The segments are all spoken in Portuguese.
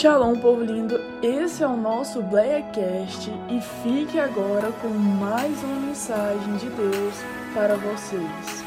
Shalom, povo lindo! Esse é o nosso Blackcast e fique agora com mais uma mensagem de Deus para vocês.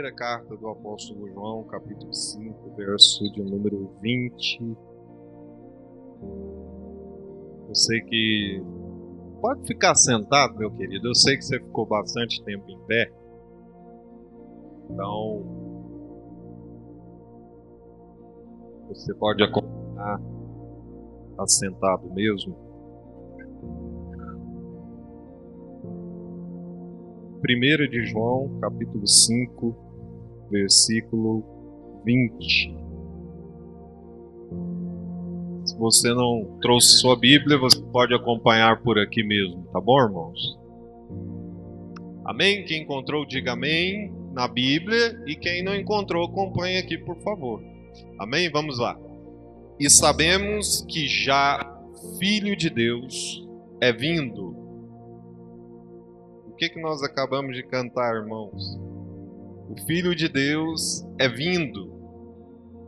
Primeira carta do apóstolo João, capítulo 5, verso de número 20. Eu sei que. Pode ficar sentado, meu querido. Eu sei que você ficou bastante tempo em pé. Então. Você pode acompanhar assentado mesmo. 1 de João, capítulo 5, versículo 20. Se você não trouxe sua Bíblia, você pode acompanhar por aqui mesmo, tá bom, irmãos? Amém? Quem encontrou, diga amém na Bíblia. E quem não encontrou, acompanhe aqui, por favor. Amém? Vamos lá. E sabemos que já Filho de Deus é vindo que, que nós acabamos de cantar, irmãos? O Filho de Deus é vindo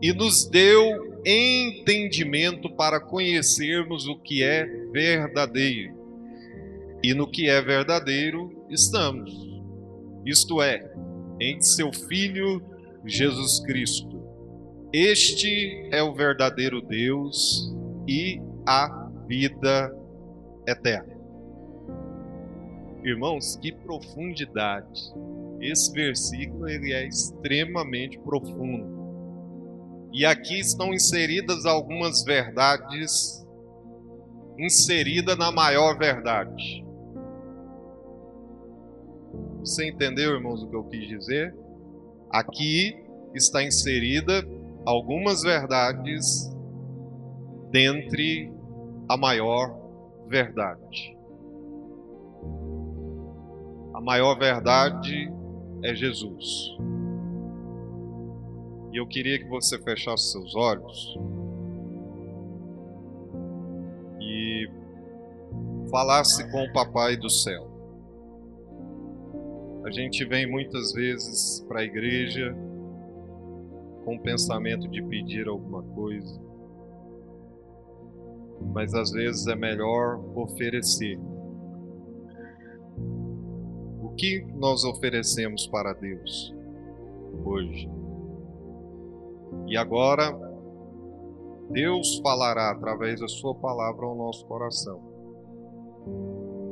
e nos deu entendimento para conhecermos o que é verdadeiro. E no que é verdadeiro estamos. Isto é, em seu Filho Jesus Cristo. Este é o verdadeiro Deus e a vida eterna. Irmãos, que profundidade. Esse versículo ele é extremamente profundo. E aqui estão inseridas algumas verdades inserida na maior verdade. Você entendeu, irmãos, o que eu quis dizer? Aqui está inserida algumas verdades dentre a maior verdade. A maior verdade é Jesus. E eu queria que você fechasse seus olhos e falasse com o Papai do céu. A gente vem muitas vezes para a igreja com o pensamento de pedir alguma coisa, mas às vezes é melhor oferecer o que nós oferecemos para Deus hoje? E agora, Deus falará através da Sua palavra ao nosso coração.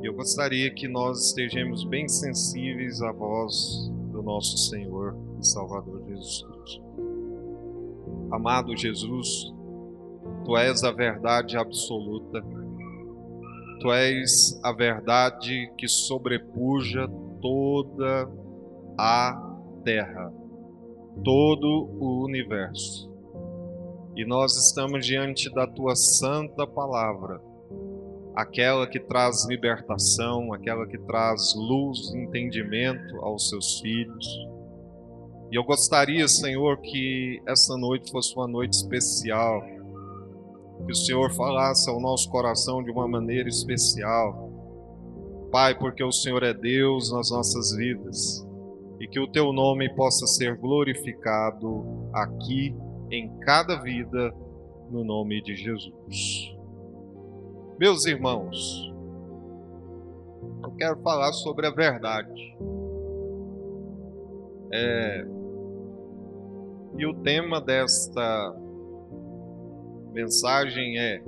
Eu gostaria que nós estejamos bem sensíveis à voz do nosso Senhor e Salvador Jesus Cristo. Amado Jesus, Tu és a verdade absoluta, Tu és a verdade que sobrepuja toda a terra, todo o universo. E nós estamos diante da tua santa palavra, aquela que traz libertação, aquela que traz luz entendimento aos seus filhos. E eu gostaria, Senhor, que essa noite fosse uma noite especial, que o Senhor falasse ao nosso coração de uma maneira especial Pai, porque o Senhor é Deus nas nossas vidas e que o teu nome possa ser glorificado aqui em cada vida, no nome de Jesus. Meus irmãos, eu quero falar sobre a verdade. É, e o tema desta mensagem é: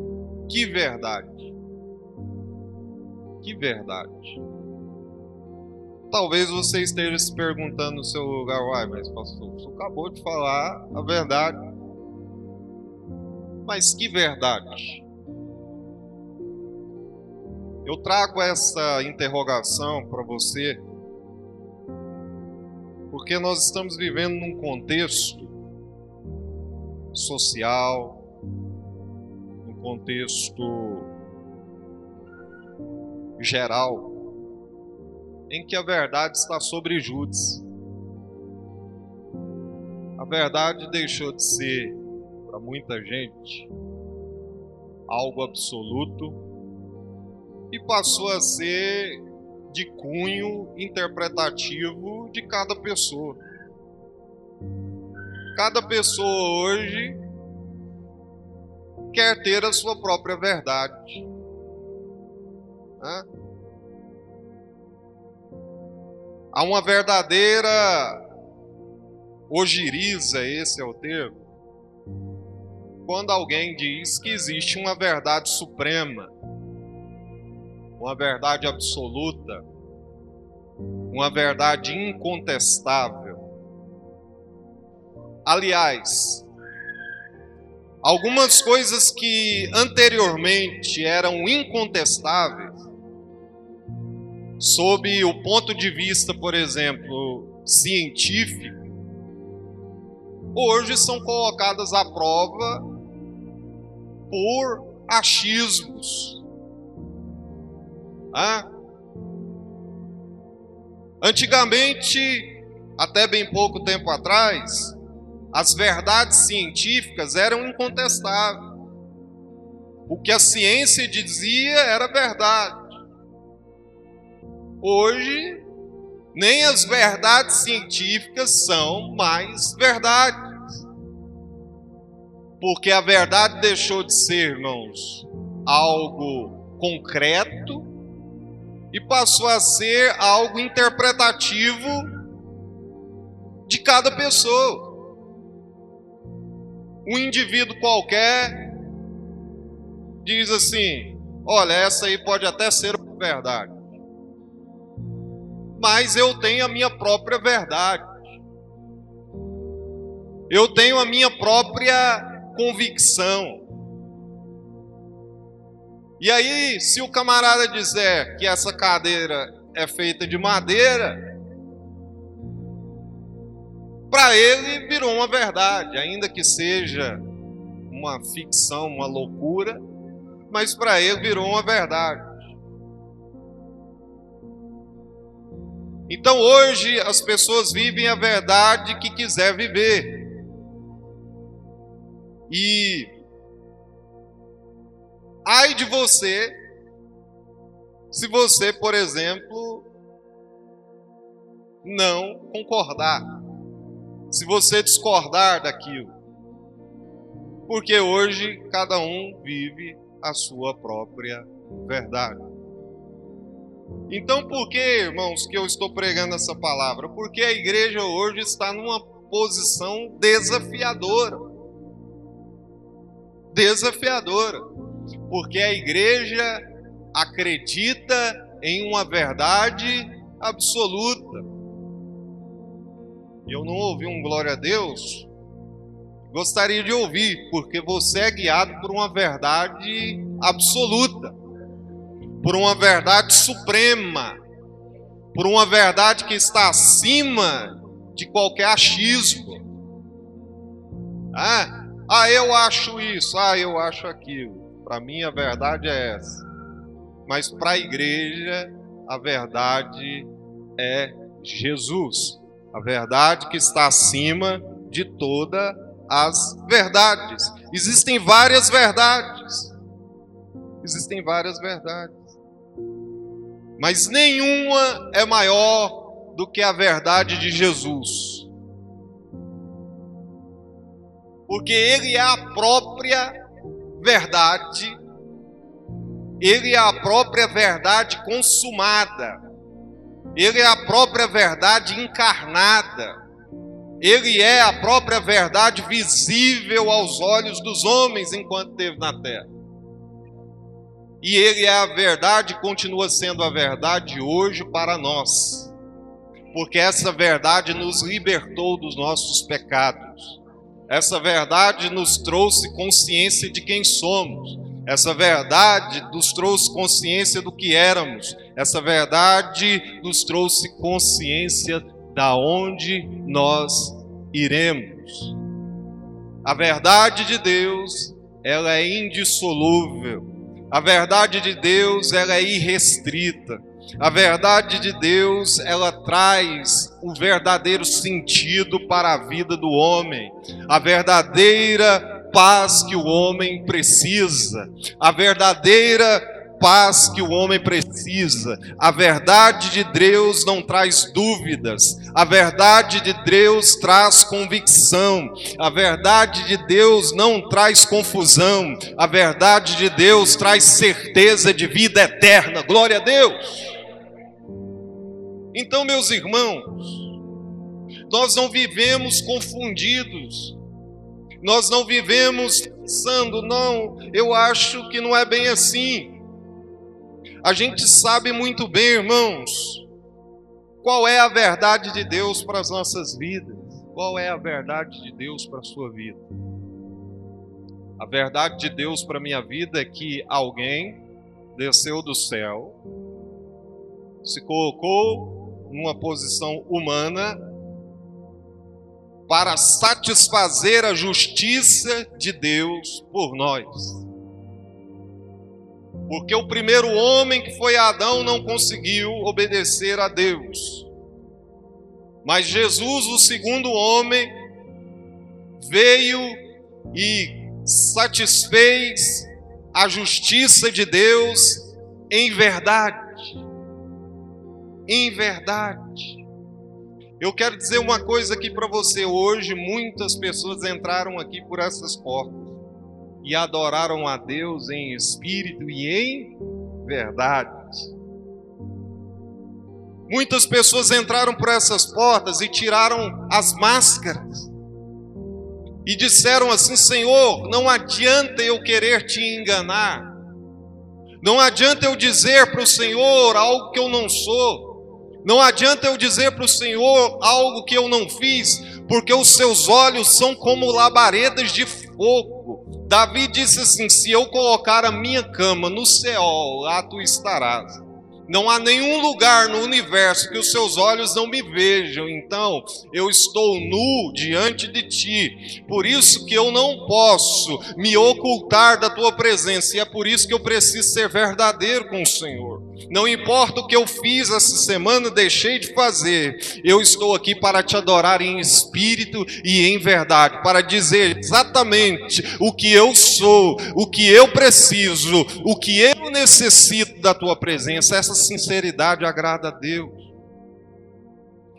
que verdade? Que verdade. Talvez você esteja se perguntando no seu lugar, uai, mas pastor, você acabou de falar a verdade. Mas que verdade? Eu trago essa interrogação para você porque nós estamos vivendo num contexto social, um contexto geral, em que a verdade está sobre júdice. A verdade deixou de ser, para muita gente, algo absoluto e passou a ser de cunho interpretativo de cada pessoa. Cada pessoa hoje quer ter a sua própria verdade. Há uma verdadeira ogiriza, esse é o termo, quando alguém diz que existe uma verdade suprema, uma verdade absoluta, uma verdade incontestável. Aliás, algumas coisas que anteriormente eram incontestáveis, sob o ponto de vista, por exemplo, científico, hoje são colocadas à prova por achismos. Antigamente, até bem pouco tempo atrás, as verdades científicas eram incontestáveis. O que a ciência dizia era verdade. Hoje, nem as verdades científicas são mais verdades. Porque a verdade deixou de ser, irmãos, algo concreto e passou a ser algo interpretativo de cada pessoa. Um indivíduo qualquer diz assim: olha, essa aí pode até ser verdade mas eu tenho a minha própria verdade. Eu tenho a minha própria convicção. E aí, se o camarada dizer que essa cadeira é feita de madeira, para ele virou uma verdade, ainda que seja uma ficção, uma loucura, mas para ele virou uma verdade. Então hoje as pessoas vivem a verdade que quiser viver. E ai de você se você, por exemplo, não concordar. Se você discordar daquilo. Porque hoje cada um vive a sua própria verdade. Então, por que, irmãos, que eu estou pregando essa palavra? Porque a igreja hoje está numa posição desafiadora. Desafiadora. Porque a igreja acredita em uma verdade absoluta. Eu não ouvi um glória a Deus. Gostaria de ouvir, porque você é guiado por uma verdade absoluta por uma verdade suprema, por uma verdade que está acima de qualquer achismo. Ah, ah eu acho isso, ah, eu acho aquilo. Para mim a verdade é essa. Mas para a igreja a verdade é Jesus. A verdade que está acima de todas as verdades. Existem várias verdades. Existem várias verdades mas nenhuma é maior do que a verdade de Jesus. Porque Ele é a própria verdade, Ele é a própria verdade consumada, Ele é a própria verdade encarnada, Ele é a própria verdade visível aos olhos dos homens enquanto esteve na terra. E Ele é a verdade, continua sendo a verdade hoje para nós, porque essa verdade nos libertou dos nossos pecados, essa verdade nos trouxe consciência de quem somos, essa verdade nos trouxe consciência do que éramos, essa verdade nos trouxe consciência da onde nós iremos. A verdade de Deus, ela é indissolúvel a verdade de Deus ela é irrestrita. A verdade de Deus, ela traz o verdadeiro sentido para a vida do homem, a verdadeira paz que o homem precisa, a verdadeira paz que o homem precisa. A verdade de Deus não traz dúvidas. A verdade de Deus traz convicção. A verdade de Deus não traz confusão. A verdade de Deus traz certeza de vida eterna. Glória a Deus. Então, meus irmãos, nós não vivemos confundidos. Nós não vivemos pensando, não, eu acho que não é bem assim. A gente sabe muito bem, irmãos, qual é a verdade de Deus para as nossas vidas. Qual é a verdade de Deus para a sua vida? A verdade de Deus para a minha vida é que alguém desceu do céu, se colocou numa posição humana para satisfazer a justiça de Deus por nós. Porque o primeiro homem que foi Adão não conseguiu obedecer a Deus. Mas Jesus, o segundo homem, veio e satisfez a justiça de Deus em verdade. Em verdade. Eu quero dizer uma coisa aqui para você hoje, muitas pessoas entraram aqui por essas portas e adoraram a Deus em espírito e em verdade. Muitas pessoas entraram por essas portas e tiraram as máscaras e disseram assim: Senhor, não adianta eu querer te enganar, não adianta eu dizer para o Senhor algo que eu não sou, não adianta eu dizer para o Senhor algo que eu não fiz, porque os seus olhos são como labaredas de fogo Davi disse assim: Se eu colocar a minha cama no céu, lá tu estarás. Não há nenhum lugar no universo que os seus olhos não me vejam. Então, eu estou nu diante de ti. Por isso que eu não posso me ocultar da tua presença. E é por isso que eu preciso ser verdadeiro com o Senhor. Não importa o que eu fiz essa semana, deixei de fazer. Eu estou aqui para te adorar em espírito e em verdade, para dizer exatamente o que eu sou, o que eu preciso, o que eu necessito da tua presença. Essa sinceridade agrada a Deus.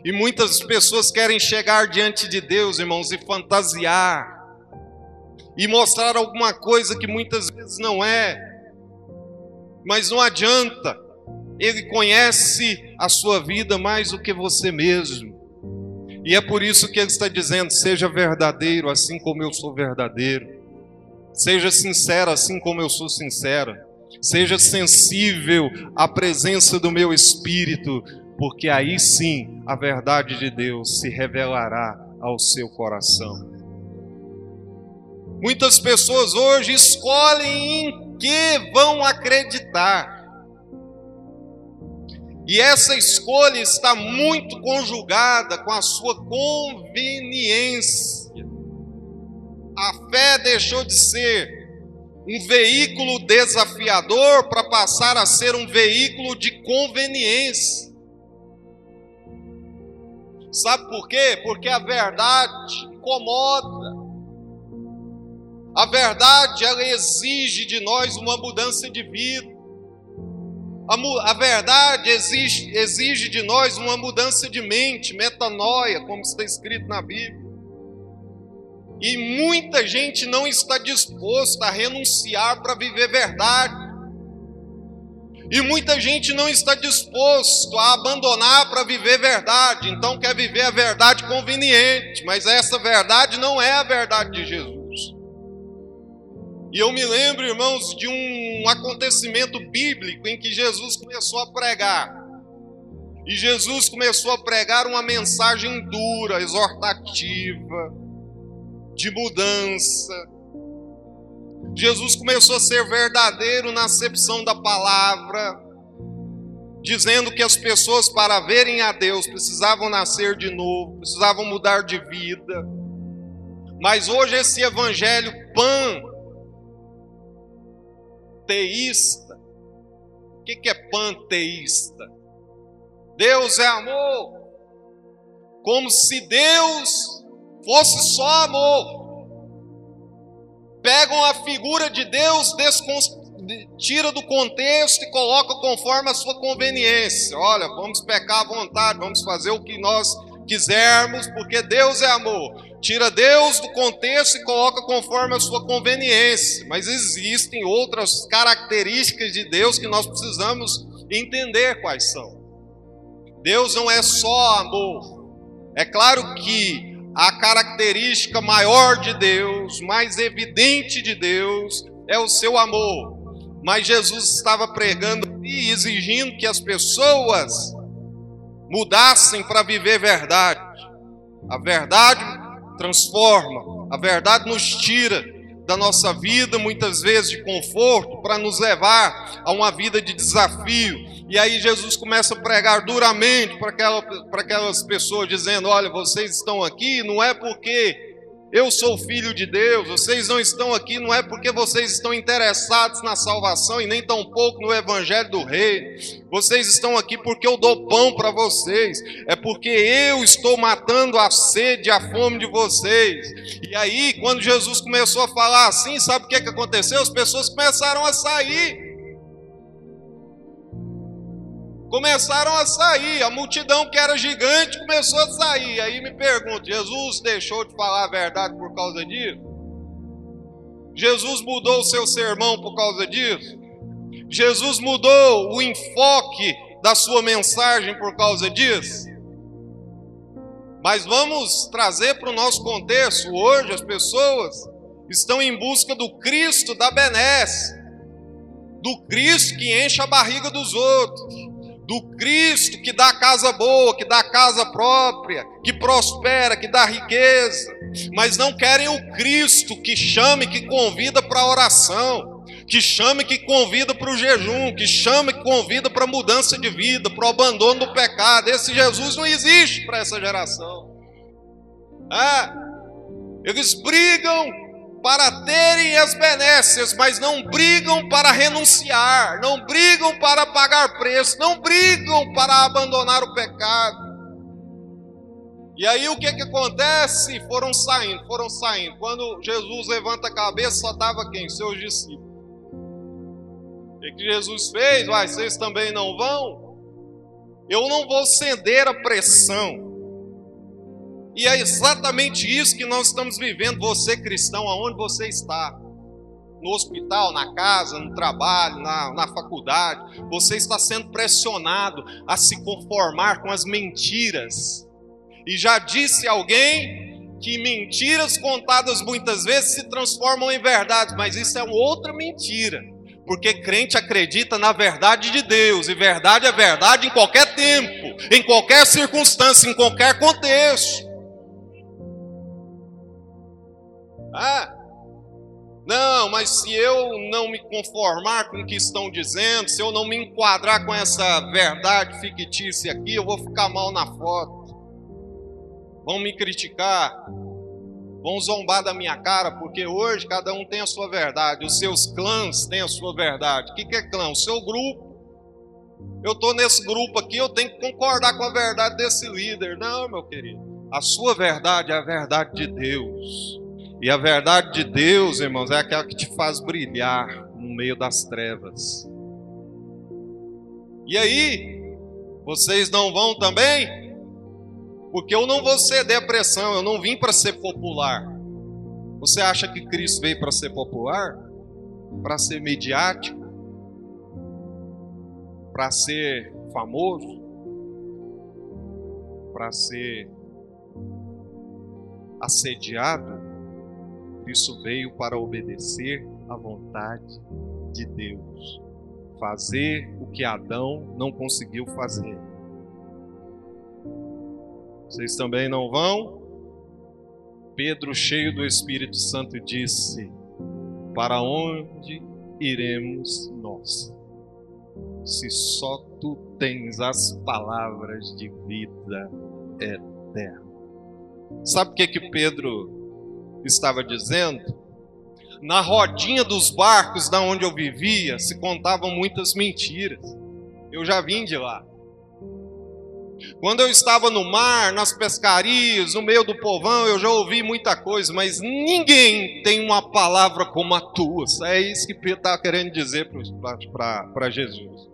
E muitas pessoas querem chegar diante de Deus, irmãos, e fantasiar, e mostrar alguma coisa que muitas vezes não é, mas não adianta, Ele conhece a sua vida mais do que você mesmo, e é por isso que Ele está dizendo: seja verdadeiro, assim como eu sou verdadeiro, seja sincero, assim como eu sou sincera. Seja sensível à presença do meu espírito, porque aí sim a verdade de Deus se revelará ao seu coração. Muitas pessoas hoje escolhem em que vão acreditar. E essa escolha está muito conjugada com a sua conveniência. A fé deixou de ser um veículo desafiador para passar a ser um veículo de conveniência. Sabe por quê? Porque a verdade incomoda. A verdade ela exige de nós uma mudança de vida. A, a verdade exige, exige de nós uma mudança de mente, metanoia, como está escrito na Bíblia. E muita gente não está disposta a renunciar para viver verdade. E muita gente não está disposto a abandonar para viver verdade. Então quer viver a verdade conveniente, mas essa verdade não é a verdade de Jesus. E eu me lembro, irmãos, de um acontecimento bíblico em que Jesus começou a pregar. E Jesus começou a pregar uma mensagem dura, exortativa de mudança. Jesus começou a ser verdadeiro na acepção da palavra, dizendo que as pessoas, para verem a Deus, precisavam nascer de novo, precisavam mudar de vida. Mas hoje esse evangelho pan teísta O que é panteísta? Deus é amor. Como se Deus fosse só amor. Pegam a figura de Deus, tira do contexto e coloca conforme a sua conveniência. Olha, vamos pecar à vontade, vamos fazer o que nós quisermos, porque Deus é amor. Tira Deus do contexto e coloca conforme a sua conveniência. Mas existem outras características de Deus que nós precisamos entender quais são. Deus não é só amor. É claro que a característica maior de Deus, mais evidente de Deus, é o seu amor. Mas Jesus estava pregando e exigindo que as pessoas mudassem para viver verdade. A verdade transforma, a verdade nos tira da nossa vida, muitas vezes de conforto, para nos levar a uma vida de desafio. E aí Jesus começa a pregar duramente para aquela, aquelas pessoas, dizendo: Olha, vocês estão aqui não é porque eu sou filho de Deus, vocês não estão aqui, não é porque vocês estão interessados na salvação e nem tampouco no evangelho do rei. Vocês estão aqui porque eu dou pão para vocês, é porque eu estou matando a sede a fome de vocês. E aí, quando Jesus começou a falar assim, sabe o que, que aconteceu? As pessoas começaram a sair. Começaram a sair. A multidão que era gigante começou a sair. Aí me pergunto: Jesus deixou de falar a verdade por causa disso? Jesus mudou o seu sermão por causa disso? Jesus mudou o enfoque da sua mensagem por causa disso? Mas vamos trazer para o nosso contexto. Hoje as pessoas estão em busca do Cristo da benesse, do Cristo que enche a barriga dos outros, do Cristo que dá casa boa, que dá casa própria, que prospera, que dá riqueza, mas não querem o Cristo que chame, que convida para a oração, que chame, que convida para o jejum, que chame, que convida para a mudança de vida, para o abandono do pecado. Esse Jesus não existe para essa geração. É, eles brigam para terem as benécias, mas não brigam para renunciar, não brigam para pagar preço, não brigam para abandonar o pecado. E aí o que que acontece? Foram saindo, foram saindo. Quando Jesus levanta a cabeça, só estava quem? Seus discípulos. O que, Jesus fez? Vai, vocês também não vão? Eu não vou ceder a pressão. E é exatamente isso que nós estamos vivendo, você cristão, aonde você está. No hospital, na casa, no trabalho, na, na faculdade, você está sendo pressionado a se conformar com as mentiras. E já disse alguém que mentiras contadas muitas vezes se transformam em verdade, mas isso é outra mentira. Porque crente acredita na verdade de Deus, e verdade é verdade em qualquer tempo, em qualquer circunstância, em qualquer contexto. Ah, não, mas se eu não me conformar com o que estão dizendo, se eu não me enquadrar com essa verdade fictícia aqui, eu vou ficar mal na foto. Vão me criticar, vão zombar da minha cara, porque hoje cada um tem a sua verdade, os seus clãs têm a sua verdade. O que é clã? O seu grupo. Eu estou nesse grupo aqui, eu tenho que concordar com a verdade desse líder. Não, meu querido. A sua verdade é a verdade de Deus. E a verdade de Deus, irmãos, é aquela que te faz brilhar no meio das trevas. E aí, vocês não vão também? Porque eu não vou ceder a pressão, eu não vim para ser popular. Você acha que Cristo veio para ser popular? Para ser mediático? Para ser famoso? Para ser assediado? Cristo veio para obedecer à vontade de Deus, fazer o que Adão não conseguiu fazer. Vocês também não vão? Pedro, cheio do Espírito Santo, disse: Para onde iremos nós? Se só tu tens as palavras de vida eterna. Sabe o que que Pedro estava dizendo, na rodinha dos barcos da onde eu vivia, se contavam muitas mentiras. Eu já vim de lá. Quando eu estava no mar, nas pescarias, no meio do povão, eu já ouvi muita coisa, mas ninguém tem uma palavra como a tua. É isso que Pedro está querendo dizer para Jesus.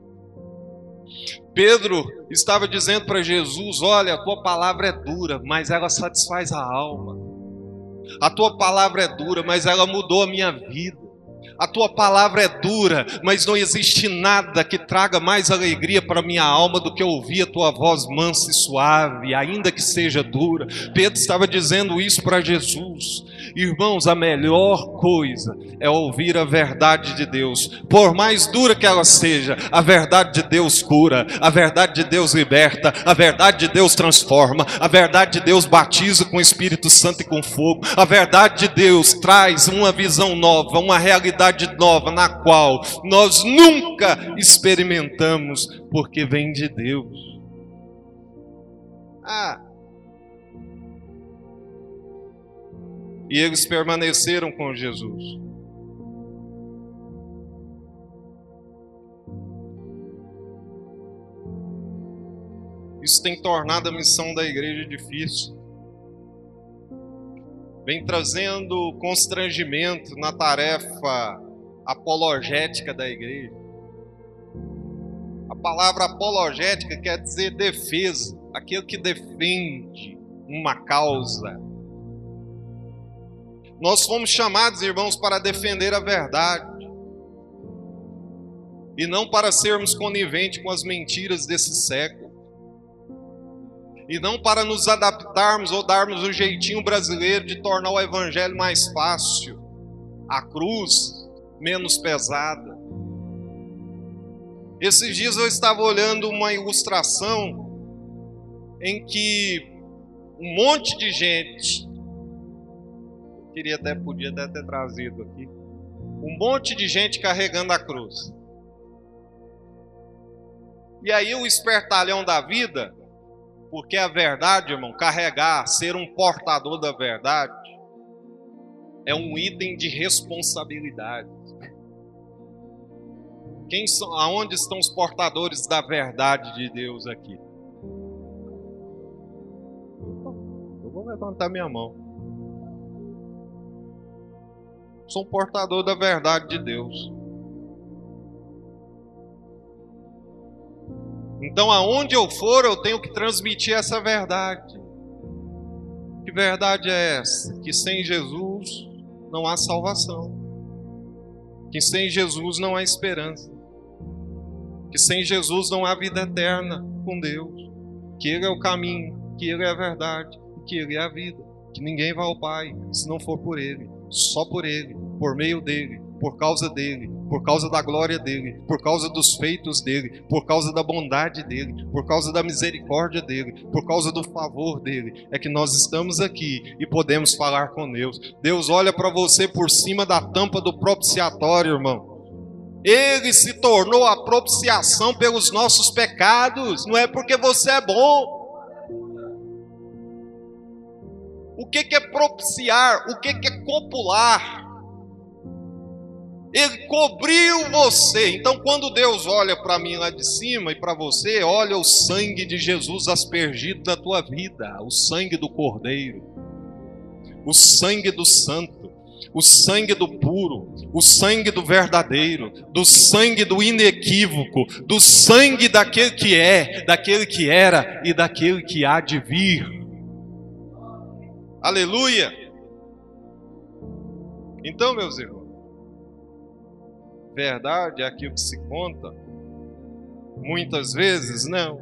Pedro estava dizendo para Jesus: Olha, a tua palavra é dura, mas ela satisfaz a alma. A tua palavra é dura, mas ela mudou a minha vida. A tua palavra é dura, mas não existe nada que traga mais alegria para minha alma do que ouvir a tua voz mansa e suave, ainda que seja dura. Pedro estava dizendo isso para Jesus. Irmãos, a melhor coisa é ouvir a verdade de Deus. Por mais dura que ela seja, a verdade de Deus cura, a verdade de Deus liberta, a verdade de Deus transforma, a verdade de Deus batiza com o Espírito Santo e com fogo. A verdade de Deus traz uma visão nova, uma realidade nova na qual nós nunca experimentamos, porque vem de Deus. Ah, e eles permaneceram com Jesus. Isso tem tornado a missão da igreja difícil. Vem trazendo constrangimento na tarefa apologética da igreja. A palavra apologética quer dizer defesa, aquele que defende uma causa, nós fomos chamados, irmãos, para defender a verdade e não para sermos coniventes com as mentiras desse século. E não para nos adaptarmos ou darmos o jeitinho brasileiro de tornar o evangelho mais fácil, a cruz menos pesada. Esses dias eu estava olhando uma ilustração em que um monte de gente queria até podia até ter trazido aqui. Um monte de gente carregando a cruz. E aí o espertalhão da vida, porque a verdade, irmão, carregar, ser um portador da verdade, é um item de responsabilidade. Quem são, aonde estão os portadores da verdade de Deus aqui? Eu vou levantar minha mão. sou um portador da verdade de Deus. Então, aonde eu for, eu tenho que transmitir essa verdade. Que verdade é essa? Que sem Jesus não há salvação. Que sem Jesus não há esperança. Que sem Jesus não há vida eterna com Deus. Que Ele é o caminho, que Ele é a verdade, que Ele é a vida. Que ninguém vai ao Pai se não for por Ele só por Ele, por meio dele, por causa dele, por causa da glória dele, por causa dos feitos dele, por causa da bondade dele, por causa da misericórdia dele, por causa do favor dele, é que nós estamos aqui e podemos falar com Deus. Deus olha para você por cima da tampa do propiciatório, irmão. Ele se tornou a propiciação pelos nossos pecados, não é porque você é bom, O que, é propiciar? O que, é copular? Ele cobriu você. Então, quando Deus olha para mim lá de cima e para você, olha o sangue de Jesus aspergido na tua vida, o sangue do Cordeiro, o sangue do Santo, o sangue do puro, o sangue do verdadeiro, do sangue do inequívoco, do sangue daquele que é, daquele que era e daquele que há de vir. Aleluia! Então, meus irmãos, verdade é aquilo que se conta? Muitas vezes não.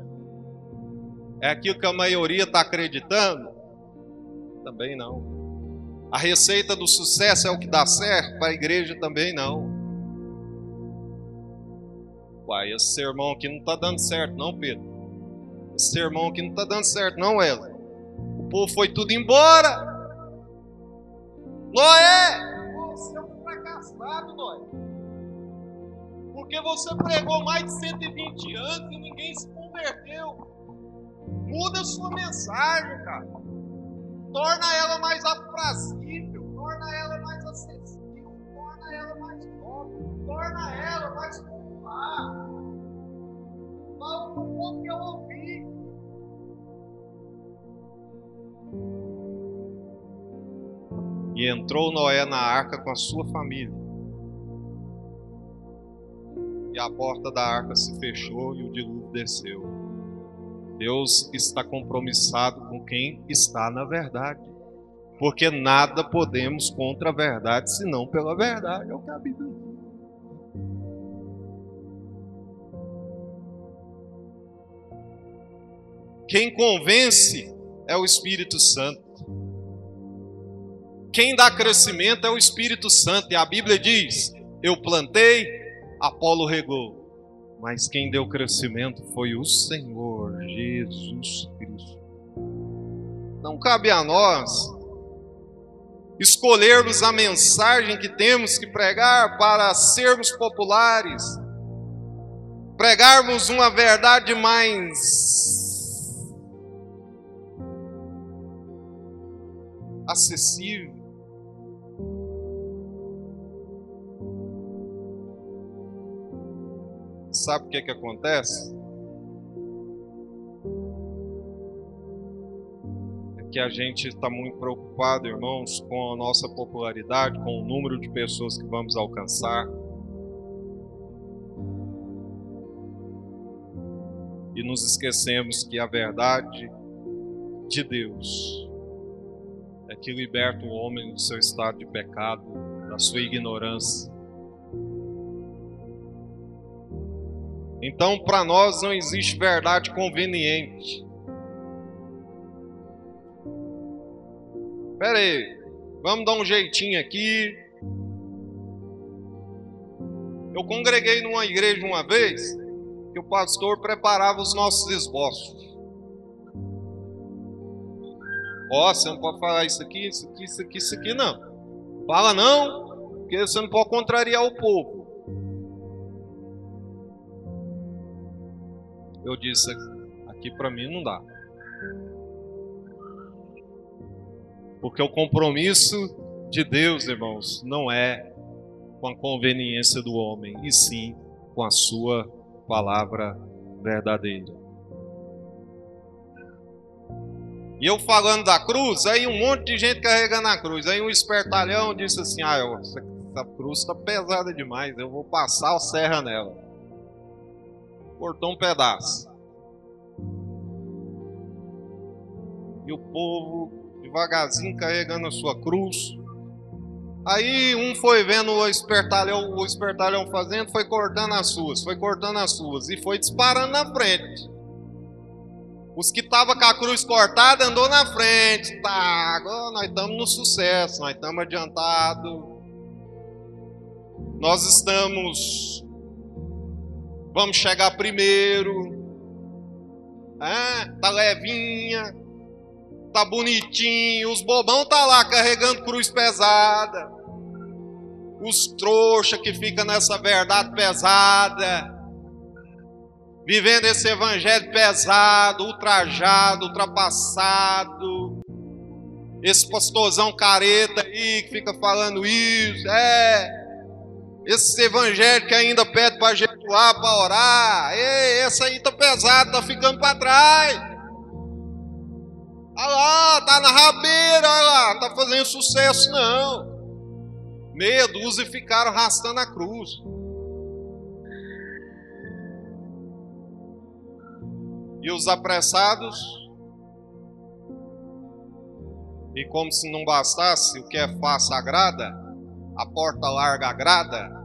É aquilo que a maioria está acreditando? Também não. A receita do sucesso é o que dá certo? Para a igreja também não. Uai, esse sermão aqui não está dando certo, não, Pedro. Esse sermão aqui não está dando certo, não, Wesley. O povo foi tudo embora. Noé, você é um fracassado, Noé. Porque você pregou mais de 120 anos e ninguém se converteu. Muda a sua mensagem, cara. Torna ela mais aprazível, torna ela mais acessível, torna ela mais popular. Fala para o povo que eu ouvi. E entrou Noé na arca com a sua família. E a porta da arca se fechou e o dilúvio desceu. Deus está compromissado com quem está na verdade. Porque nada podemos contra a verdade, senão pela verdade. É o que a Bíblia diz. Quem convence é o Espírito Santo. Quem dá crescimento é o Espírito Santo. E a Bíblia diz: Eu plantei, Apolo regou. Mas quem deu crescimento foi o Senhor Jesus Cristo. Não cabe a nós escolhermos a mensagem que temos que pregar para sermos populares, pregarmos uma verdade mais acessível. Sabe o que, é que acontece? É que a gente está muito preocupado, irmãos, com a nossa popularidade, com o número de pessoas que vamos alcançar. E nos esquecemos que a verdade de Deus é que liberta o homem do seu estado de pecado, da sua ignorância. Então, para nós não existe verdade conveniente. Espera aí, vamos dar um jeitinho aqui. Eu congreguei numa igreja uma vez que o pastor preparava os nossos esboços. Ó, oh, você não pode falar isso aqui, isso aqui, isso aqui, isso aqui, não. Fala não, porque você não pode contrariar o povo. Eu disse, aqui para mim não dá. Porque o compromisso de Deus, irmãos, não é com a conveniência do homem, e sim com a sua palavra verdadeira. E eu falando da cruz, aí um monte de gente carregando a cruz. Aí um espertalhão disse assim: Ah, essa, cruz está pesada demais, eu vou passar o serra nela. Cortou um pedaço. E o povo devagarzinho carregando a sua cruz. Aí um foi vendo o espertalhão, o espertalhão fazendo, foi cortando as suas, foi cortando as suas e foi disparando na frente. Os que estavam com a cruz cortada andou na frente. Tá, agora nós estamos no sucesso, nós estamos adiantados. Nós estamos. Vamos chegar primeiro. É, tá levinha. Tá bonitinho. Os bobão tá lá carregando cruz pesada. Os trouxa que fica nessa verdade pesada vivendo esse evangelho pesado, ultrajado, ultrapassado. Esse pastorzão careta aí que fica falando isso, é. Esse evangelho que ainda pede para jejuar, para orar, ei, esse aí tá pesado, tá ficando para trás. Olha lá, tá na rabeira, olha lá, não tá fazendo sucesso não. Meia dúzia ficaram arrastando a cruz. E os apressados, e como se não bastasse, o que é fácil agrada, a porta larga agrada,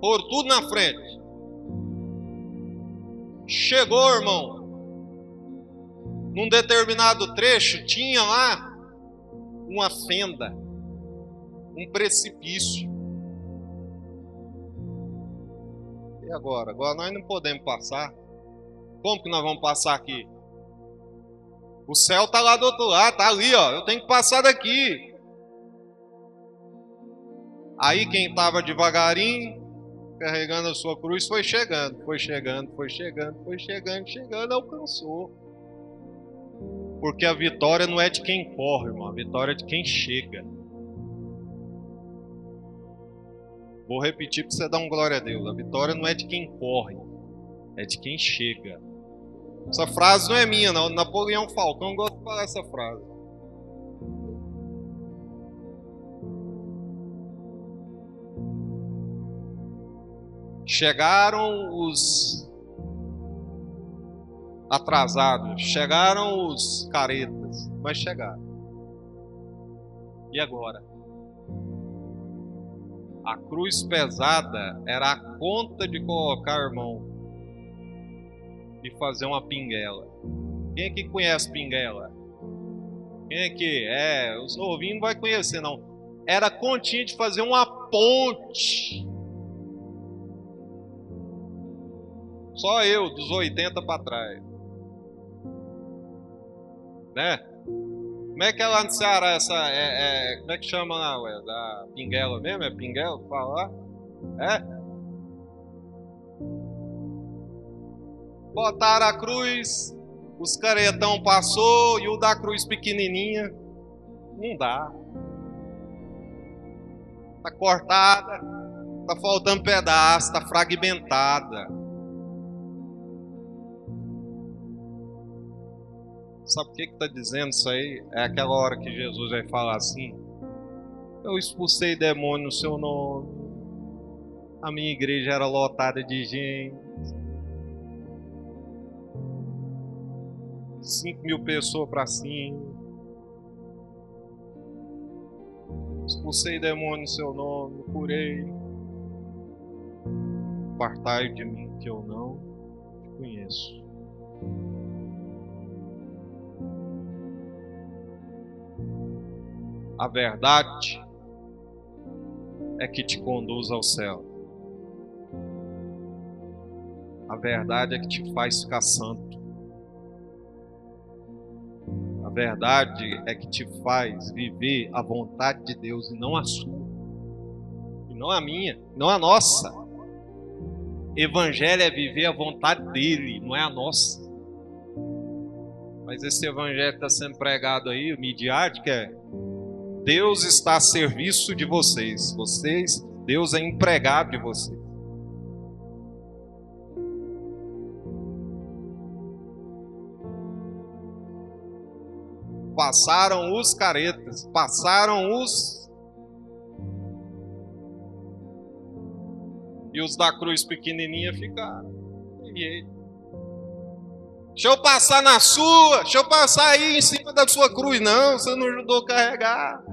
por tudo na frente. Chegou, irmão, num determinado trecho, tinha lá uma fenda, um precipício. E agora? Agora nós não podemos passar. Como que nós vamos passar aqui? O céu está lá do outro lado, está ali, ó. Eu tenho que passar daqui. Aí quem estava devagarinho, carregando a sua cruz, foi chegando, foi chegando, foi chegando, foi chegando, chegando, alcançou. Porque a vitória não é de quem corre, irmão, a vitória é de quem chega. Vou repetir para você dar um glória a Deus. A vitória não é de quem corre, é de quem chega. Essa frase não é minha, não. Napoleão Falcão gosta de falar essa frase. Chegaram os atrasados, chegaram os caretas, mas chegaram. E agora? A cruz pesada era a conta de colocar, irmão, e fazer uma pinguela. Quem é que conhece pinguela? Quem é que é? Os novinhos não vai conhecer não. Era continha de fazer uma ponte. Só eu, dos 80 para trás. Né? Como é que é lá no Ceará essa. É, é, como é que chama lá, ué? Da pinguela mesmo? É pinguela fala? É? Botaram a cruz, os caretão passou e o da cruz pequenininha. Não dá. Tá cortada, tá faltando pedaço, tá fragmentada. Sabe o que está dizendo isso aí? É aquela hora que Jesus vai falar assim: Eu expulsei demônio no seu nome, a minha igreja era lotada de gente, 5 mil pessoas para cima. Expulsei demônio no seu nome, curei. Partai de mim que eu não te conheço. A verdade é que te conduz ao céu. A verdade é que te faz ficar santo. A verdade é que te faz viver a vontade de Deus e não a sua. E não a minha, não a nossa. Evangelho é viver a vontade dele, não é a nossa. Mas esse evangelho está sendo pregado aí, midiático, é Deus está a serviço de vocês. Vocês, Deus é empregado de vocês. Passaram os caretas, passaram os e os da cruz pequenininha ficaram. E ele Deixa eu passar na sua, deixa eu passar aí em cima da sua cruz. Não, você não ajudou a carregar.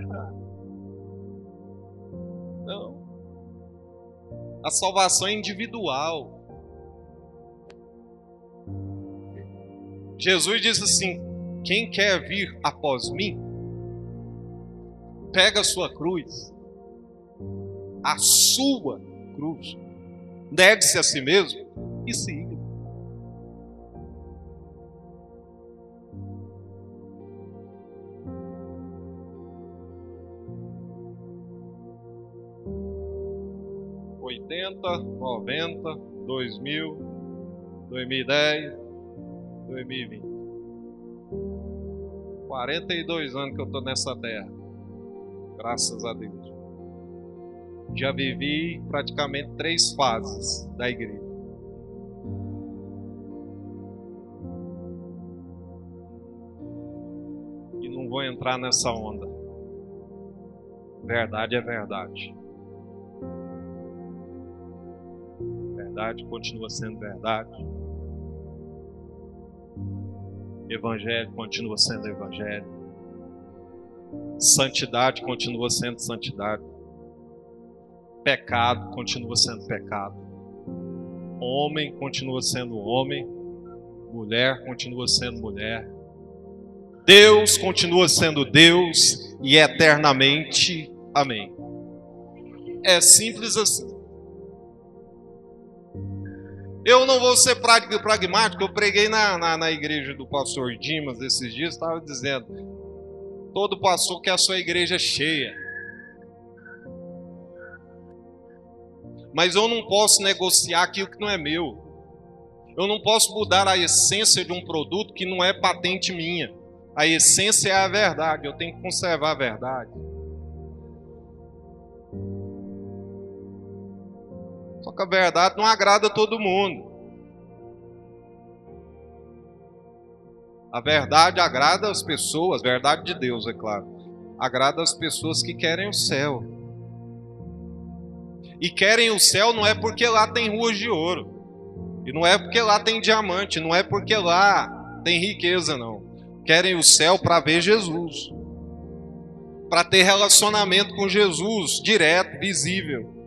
Não. A salvação é individual. Jesus disse assim: quem quer vir após mim, pega a sua cruz, a sua cruz, negue-se a si mesmo e siga. Oitenta, noventa, dois mil, dois mil e dez, dois mil e vinte. 42 anos que eu estou nessa terra. Graças a Deus. Já vivi praticamente três fases da igreja. E não vou entrar nessa onda. Verdade é verdade. Verdade continua sendo verdade. Evangelho continua sendo evangelho. Santidade continua sendo santidade. Pecado continua sendo pecado. Homem continua sendo homem. Mulher continua sendo mulher. Deus continua sendo Deus e eternamente. Amém. É simples assim. Eu não vou ser pragmático, eu preguei na, na, na igreja do pastor Dimas esses dias, estava dizendo: todo pastor quer a sua igreja cheia. Mas eu não posso negociar aquilo que não é meu. Eu não posso mudar a essência de um produto que não é patente minha. A essência é a verdade, eu tenho que conservar a verdade. Só que a verdade não agrada todo mundo. A verdade agrada as pessoas, a verdade de Deus, é claro. Agrada as pessoas que querem o céu. E querem o céu não é porque lá tem ruas de ouro. E não é porque lá tem diamante, não é porque lá tem riqueza, não. Querem o céu para ver Jesus. Para ter relacionamento com Jesus, direto, visível.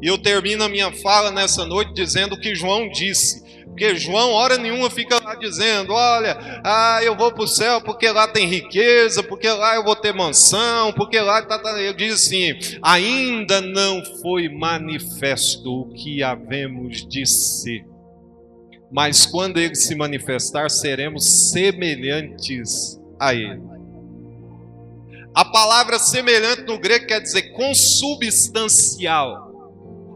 E eu termino a minha fala nessa noite dizendo o que João disse. Porque João, hora nenhuma, fica lá dizendo: Olha, ah, eu vou para o céu porque lá tem riqueza, porque lá eu vou ter mansão, porque lá. Tá, tá. Ele diz assim: Ainda não foi manifesto o que havemos de ser. Mas quando ele se manifestar, seremos semelhantes a ele. A palavra semelhante no grego quer dizer consubstancial.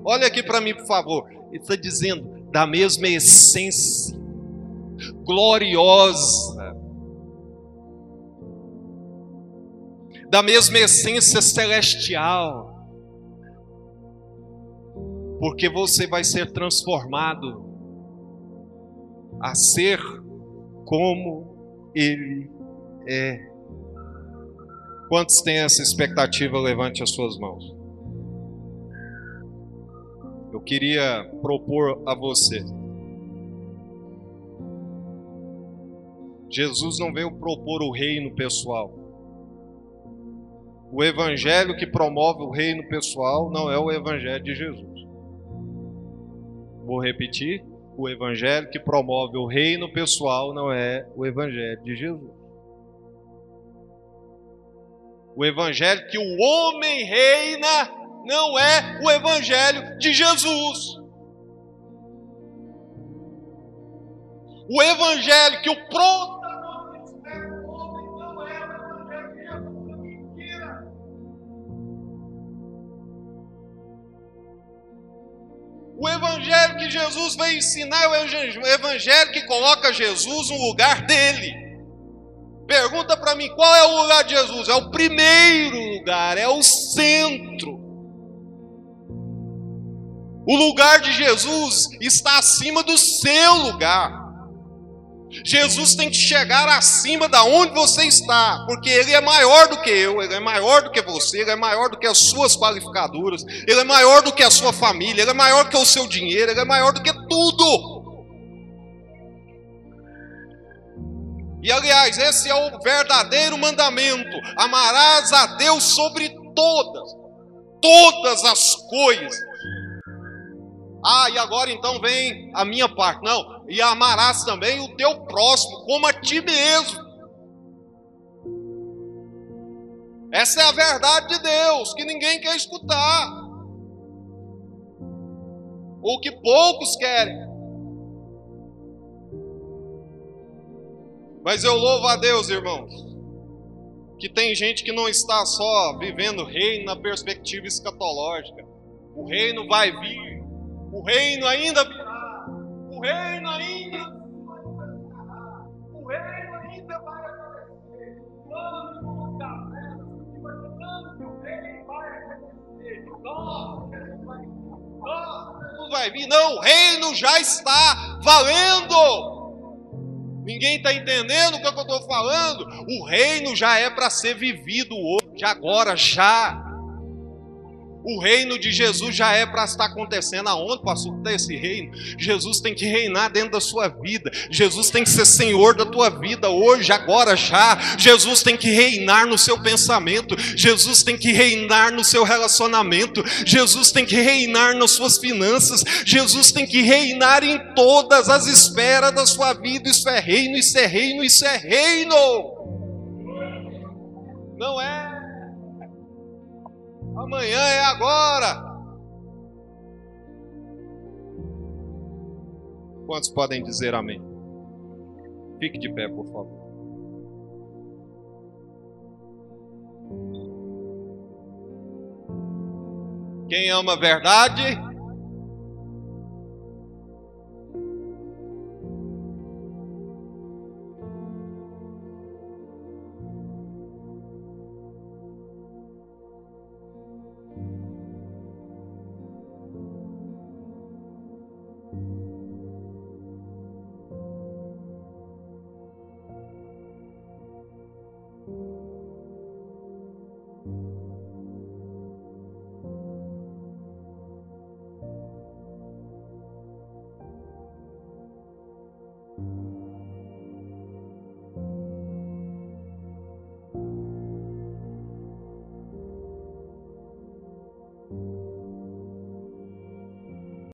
Olha aqui para mim, por favor. Ele está dizendo da mesma essência, gloriosa, da mesma essência celestial. Porque você vai ser transformado a ser como Ele é. Quantos têm essa expectativa? Levante as suas mãos eu queria propor a você. Jesus não veio propor o reino pessoal. O evangelho que promove o reino pessoal não é o evangelho de Jesus. Vou repetir: o evangelho que promove o reino pessoal não é o evangelho de Jesus. O evangelho que o homem reina não é o Evangelho de Jesus. O Evangelho que o protagonista é o homem não é o Evangelho de Jesus, mentira. O Evangelho que Jesus veio ensinar é o Evangelho que coloca Jesus no lugar dele. Pergunta para mim qual é o lugar de Jesus? É o primeiro lugar, é o centro. O lugar de Jesus está acima do seu lugar. Jesus tem que chegar acima da onde você está, porque ele é maior do que eu, ele é maior do que você, ele é maior do que as suas qualificadoras, ele é maior do que a sua família, ele é maior do que o seu dinheiro, ele é maior do que tudo. E aliás, esse é o verdadeiro mandamento: amarás a Deus sobre todas, todas as coisas ah, e agora então vem a minha parte. Não, e amarás também o teu próximo como a ti mesmo. Essa é a verdade de Deus, que ninguém quer escutar. Ou que poucos querem. Mas eu louvo a Deus, irmãos, que tem gente que não está só vivendo reino na perspectiva escatológica. O reino vai vir o reino ainda virá. O reino ainda. O reino ainda vai acontecer. Quando nos imaginando que o reino vai acontecer. Jesus vai vir. Jesus vai vir. Não, o reino já está valendo. Ninguém está entendendo o que, é que eu estou falando? O reino já é para ser vivido hoje, agora, já. O reino de Jesus já é para estar acontecendo. Aonde, pastor, está esse reino? Jesus tem que reinar dentro da sua vida. Jesus tem que ser senhor da tua vida hoje, agora, já. Jesus tem que reinar no seu pensamento. Jesus tem que reinar no seu relacionamento. Jesus tem que reinar nas suas finanças. Jesus tem que reinar em todas as esferas da sua vida. Isso é reino, isso é reino, isso é reino. Não é Amanhã é agora. Quantos podem dizer amém? Fique de pé, por favor. Quem ama a verdade,